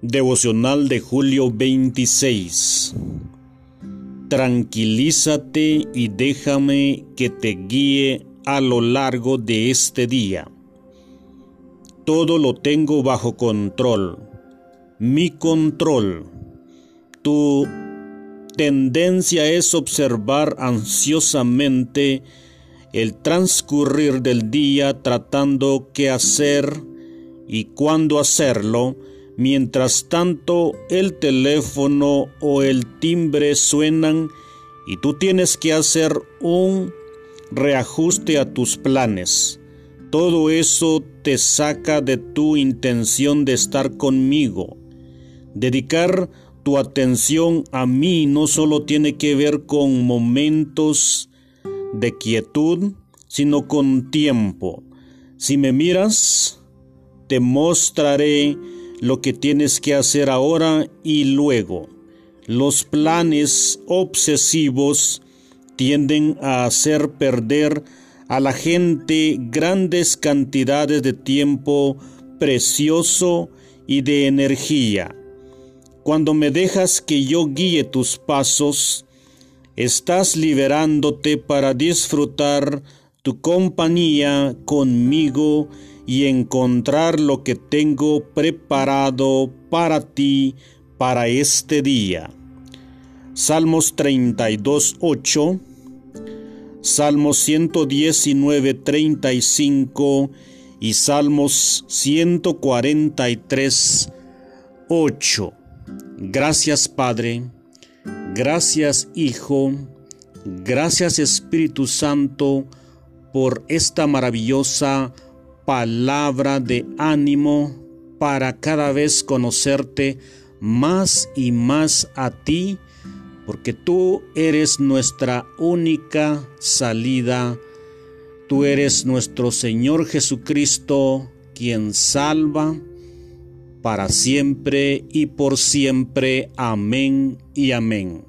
Devocional de julio 26. Tranquilízate y déjame que te guíe a lo largo de este día. Todo lo tengo bajo control. Mi control. Tu tendencia es observar ansiosamente el transcurrir del día tratando qué hacer y cuándo hacerlo Mientras tanto, el teléfono o el timbre suenan y tú tienes que hacer un reajuste a tus planes. Todo eso te saca de tu intención de estar conmigo. Dedicar tu atención a mí no solo tiene que ver con momentos de quietud, sino con tiempo. Si me miras, te mostraré lo que tienes que hacer ahora y luego. Los planes obsesivos tienden a hacer perder a la gente grandes cantidades de tiempo precioso y de energía. Cuando me dejas que yo guíe tus pasos, estás liberándote para disfrutar tu compañía conmigo y encontrar lo que tengo preparado para ti para este día. Salmos 32, 8, Salmos 119, 35 y Salmos 143, 8. Gracias Padre, gracias Hijo, gracias Espíritu Santo por esta maravillosa palabra de ánimo para cada vez conocerte más y más a ti, porque tú eres nuestra única salida. Tú eres nuestro Señor Jesucristo, quien salva para siempre y por siempre. Amén y amén.